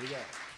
We got it.